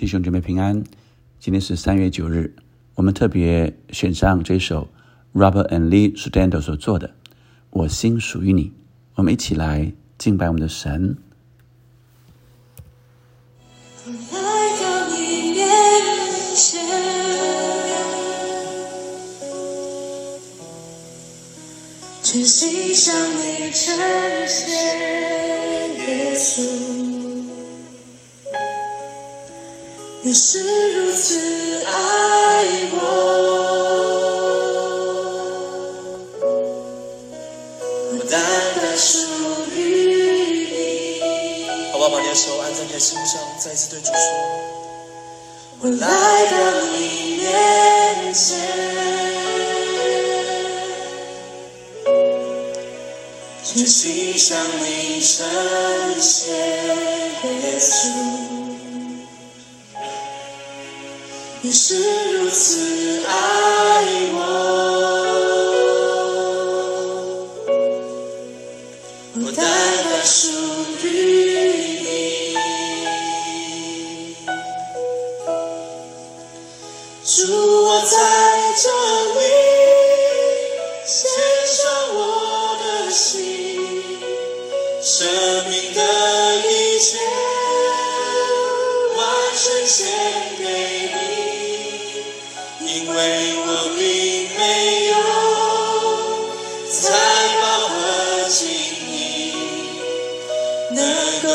弟兄姐妹平安。今天是三月九日，我们特别选上这首 Robert and Lee Sudando 所做的《我心属于你》，我们一起来敬拜我们的神。来到你面前，全心向你呈现你是如此爱我，我单单属于你。好不好？把你的手按在你的心上，再一次对主说：我来到你面前，全心向你呈现耶稣，你是如此爱我，我单单属于你。主，我在这里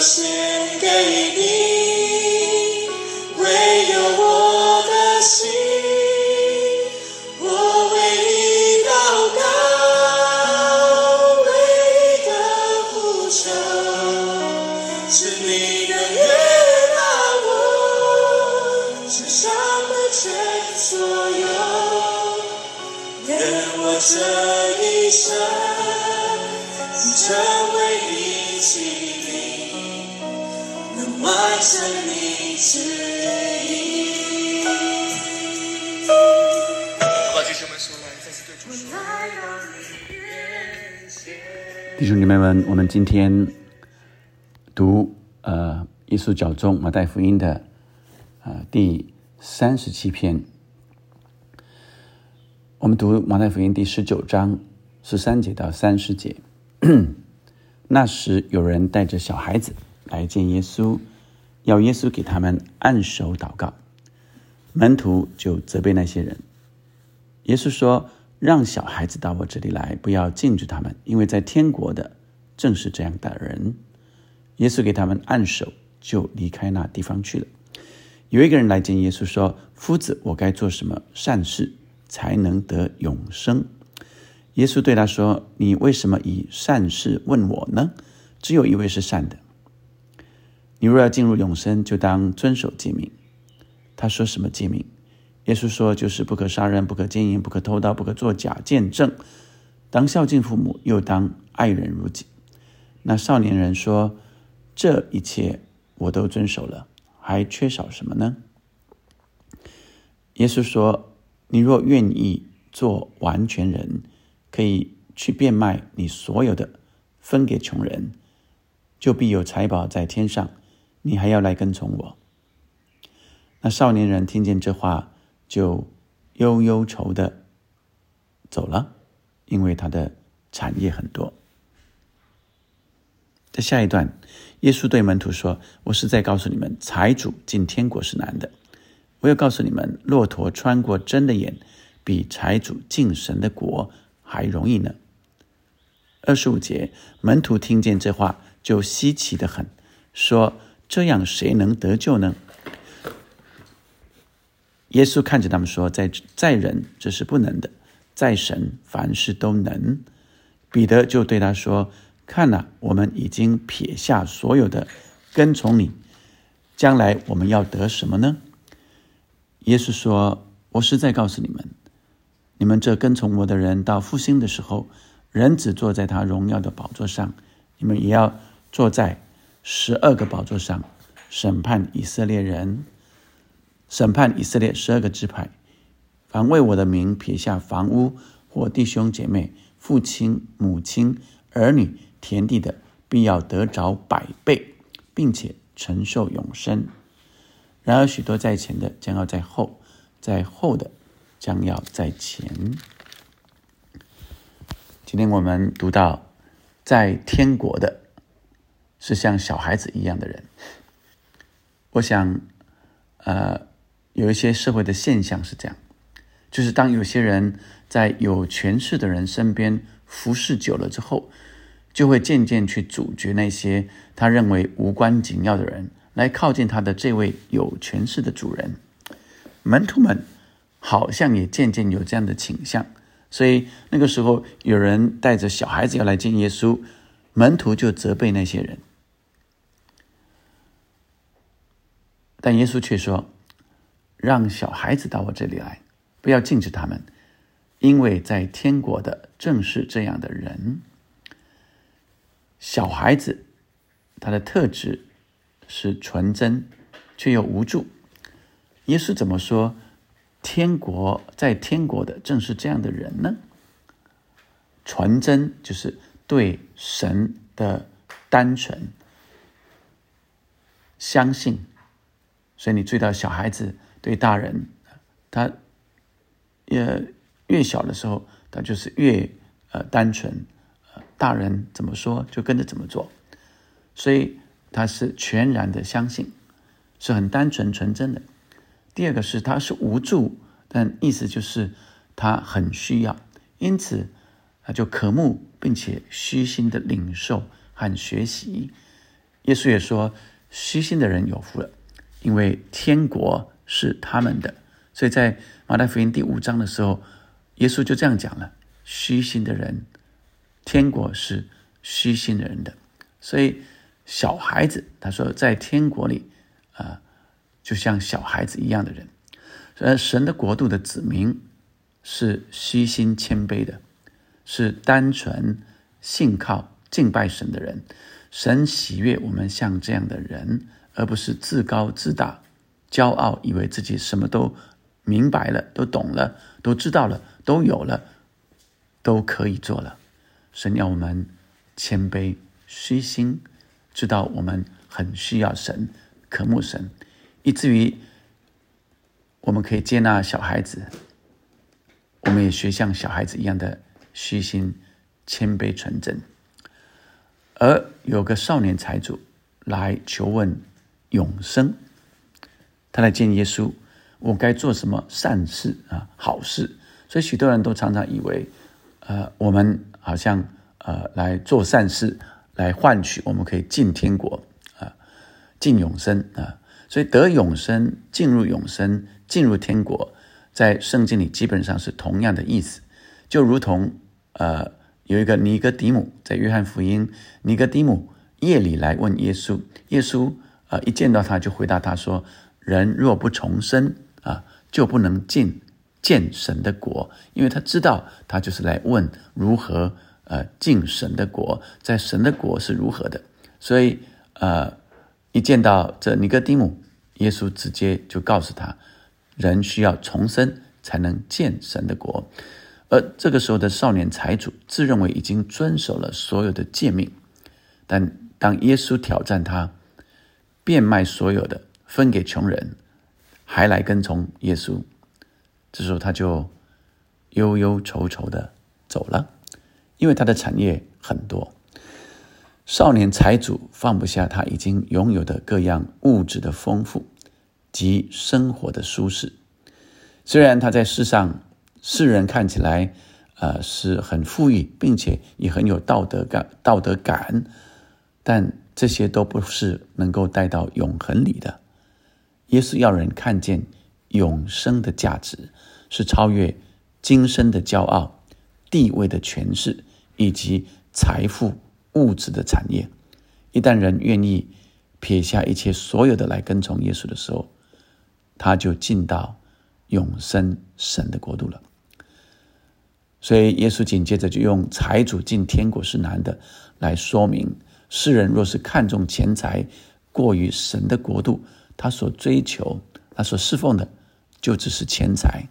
献给你，唯有我的心，我为你祷告，唯一的呼求，是你的悦纳我身上的全所有，愿我这一生完成你旨意。弟兄们手来，再次对主说：弟兄姐妹们，我们今天读呃耶稣教中马太福音的呃第三十七篇。我们读马太福音第十九章十三节到三十节。那时有人带着小孩子来见耶稣，要耶稣给他们按手祷告。门徒就责备那些人。耶稣说：“让小孩子到我这里来，不要禁止他们，因为在天国的正是这样的人。”耶稣给他们按手，就离开那地方去了。有一个人来见耶稣说：“夫子，我该做什么善事才能得永生？”耶稣对他说：“你为什么以善事问我呢？只有一位是善的。你若要进入永生，就当遵守诫命。”他说：“什么诫命？”耶稣说：“就是不可杀人，不可奸淫，不可偷盗，不可作假见证，当孝敬父母，又当爱人如己。”那少年人说：“这一切我都遵守了，还缺少什么呢？”耶稣说：“你若愿意做完全人，可以去变卖你所有的，分给穷人，就必有财宝在天上。你还要来跟从我。”那少年人听见这话，就忧忧愁的走了，因为他的产业很多。在下一段，耶稣对门徒说：“我是在告诉你们，财主进天国是难的。我要告诉你们，骆驼穿过针的眼，比财主进神的国还容易呢。”二十五节，门徒听见这话，就稀奇的很，说：“这样谁能得救呢？”耶稣看着他们说：“在在人这是不能的，在神凡事都能。”彼得就对他说：“看呐、我们已经撇下所有的，跟从你，将来我们要得什么呢？”耶稣说：“我实在告诉你们，你们这跟从我的人，到复兴的时候，人只坐在他荣耀的宝座上，你们也要坐在十二个宝座上，审判以色列人。”审判以色列十二个支派，凡为我的名撇下房屋或弟兄姐妹、父亲、母亲、儿女、田地的，必要得着百倍，并且承受永生。然而许多在前的将要在后，在后的将要在前。今天我们读到，在天国的是像小孩子一样的人。我想，呃，有一些社会的现象是这样，就是当有些人在有权势的人身边服侍久了之后，就会渐渐去阻绝那些他认为无关紧要的人来靠近他的这位有权势的主人。门徒们好像也渐渐有这样的倾向。所以那个时候，有人带着小孩子要来见耶稣，门徒就责备那些人，但耶稣却说：“让小孩子到我这里来，不要禁止他们，因为在天国的正是这样的人。小孩子他的特质是纯真，却又无助。耶稣怎么说？”天国在天国的正是这样的人呢。纯真就是对神的单纯相信，所以你注意到小孩子对大人，他越越小的时候，他就是越呃单纯，呃大人怎么说就跟着怎么做，所以他是全然的相信，是很单纯纯真的。第二个是他是无助，但意思就是他很需要，因此他就渴慕并且虚心的领受和学习。耶稣也说：“虚心的人有福了，因为天国是他们的。”所以在马太福音第五章的时候，耶稣就这样讲了：“虚心的人，天国是虚心的人的。”所以小孩子他说在天国里啊。就像小孩子一样的人，呃神的国度的子民是虚心谦卑的，是单纯信靠敬拜神的人。神喜悦我们像这样的人，而不是自高自大、骄傲，以为自己什么都明白了、都懂了、都知道了、都有了、都可以做了。神要我们谦卑、虚心，知道我们很需要神、渴慕神。以至于我们可以接纳小孩子，我们也学像小孩子一样的虚心、谦卑、纯真。而有个少年财主来求问永生，他来见耶稣，我该做什么善事啊、好事？所以许多人都常常以为，呃，我们好像呃来做善事，来换取我们可以进天国啊，进永生啊。所以得永生、进入永生、进入天国，在圣经里基本上是同样的意思，就如同呃有一个尼哥底母在约翰福音，尼哥底母夜里来问耶稣，耶稣啊一见到他就回答他说：人若不重生啊，就不能进见神的国，因为他知道他就是来问如何呃进神的国，在神的国是如何的，所以呃。一见到这尼哥底母，耶稣直接就告诉他：人需要重生才能见神的国。而这个时候的少年财主自认为已经遵守了所有的诫命，但当耶稣挑战他，变卖所有的分给穷人，还来跟从耶稣，这时候他就忧忧愁愁的走了，因为他的产业很多。少年财主放不下他已经拥有的各样物质的丰富及生活的舒适，虽然他在世上世人看起来，呃是很富裕，并且也很有道德感、道德感，但这些都不是能够带到永恒里的。耶稣要人看见永生的价值，是超越今生的骄傲、地位的权势以及财富。物质的产业，一旦人愿意撇下一切所有的来跟从耶稣的时候，他就进到永生神的国度了。所以耶稣紧接着就用财主进天国是难的来说明，世人若是看重钱财过于神的国度，他所追求、他所侍奉的就只是钱财，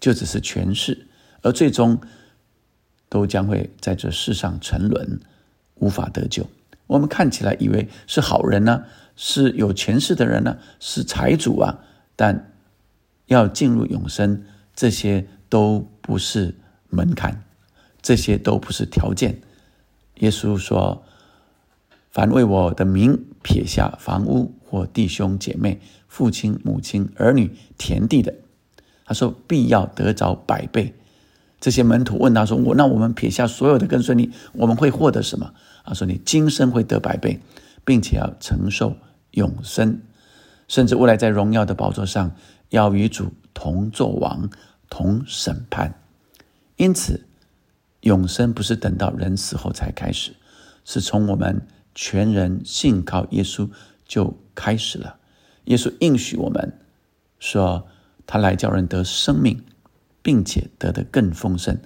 就只是权势，而最终都将会在这世上沉沦。无法得救，我们看起来以为是好人呢，是有权势的人呢，是财主啊，但要进入永生，这些都不是门槛，这些都不是条件。耶稣说：“凡为我的名撇下房屋或弟兄姐妹、父亲母亲、儿女、田地的，他说必要得着百倍。”这些门徒问他说：“我那我们撇下所有的跟随你，我们会获得什么？”他说：“你今生会得百倍，并且要承受永生，甚至未来在荣耀的宝座上要与主同作王、同审判。因此，永生不是等到人死后才开始，是从我们全人信靠耶稣就开始了。耶稣应许我们说，他来叫人得生命。”并且得的更丰盛，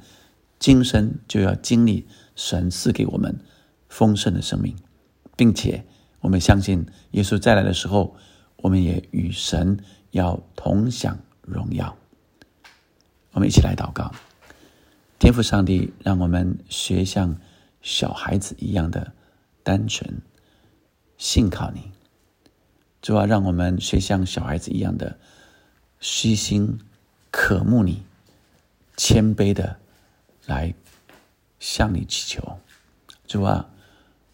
今生就要经历神赐给我们丰盛的生命，并且我们相信耶稣再来的时候，我们也与神要同享荣耀。我们一起来祷告，天父上帝，让我们学像小孩子一样的单纯信靠你，主要让我们学像小孩子一样的虚心渴慕你。谦卑的来向你祈求，主啊，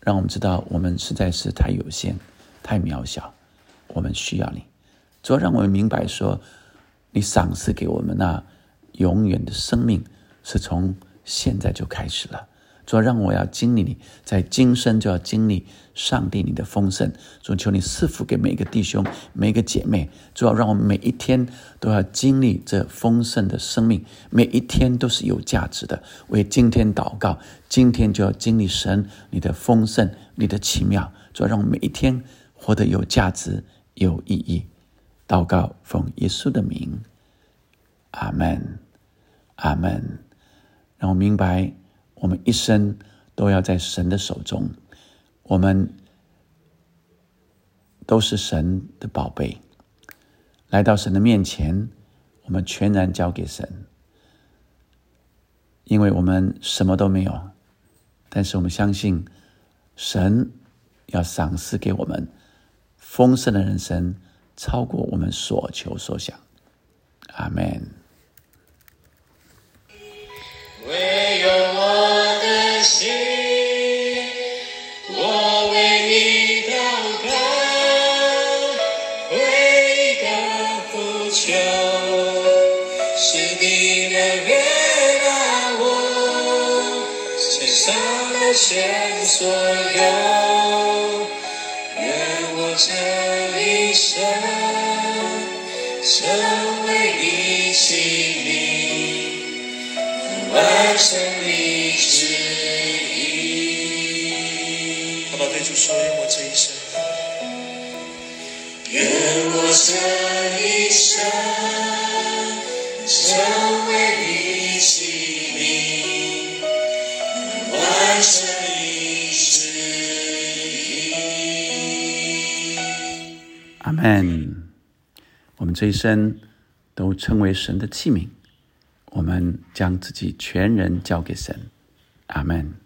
让我们知道我们实在是太有限、太渺小，我们需要你。主要让我们明白说，你赏赐给我们那永远的生命，是从现在就开始了。主要让我要经历你，在今生就要经历上帝你的丰盛。主求你赐福给每一个弟兄、每一个姐妹。主要让我们每一天都要经历这丰盛的生命，每一天都是有价值的。为今天祷告，今天就要经历神你的丰盛、你的奇妙。主要让我们每一天活得有价值、有意义。祷告奉耶稣的名，阿门，阿门。让我明白。我们一生都要在神的手中，我们都是神的宝贝。来到神的面前，我们全然交给神，因为我们什么都没有，但是我们相信神要赏赐给我们丰盛的人生，超过我们所求所想。阿门。我的心我为你祷告唯一的呼求是你的愿望我只上要前所有愿我这一生愿我这一生成为你器皿，完成。阿门。我们这一生都称为神的器皿，我们将自己全人交给神。阿门。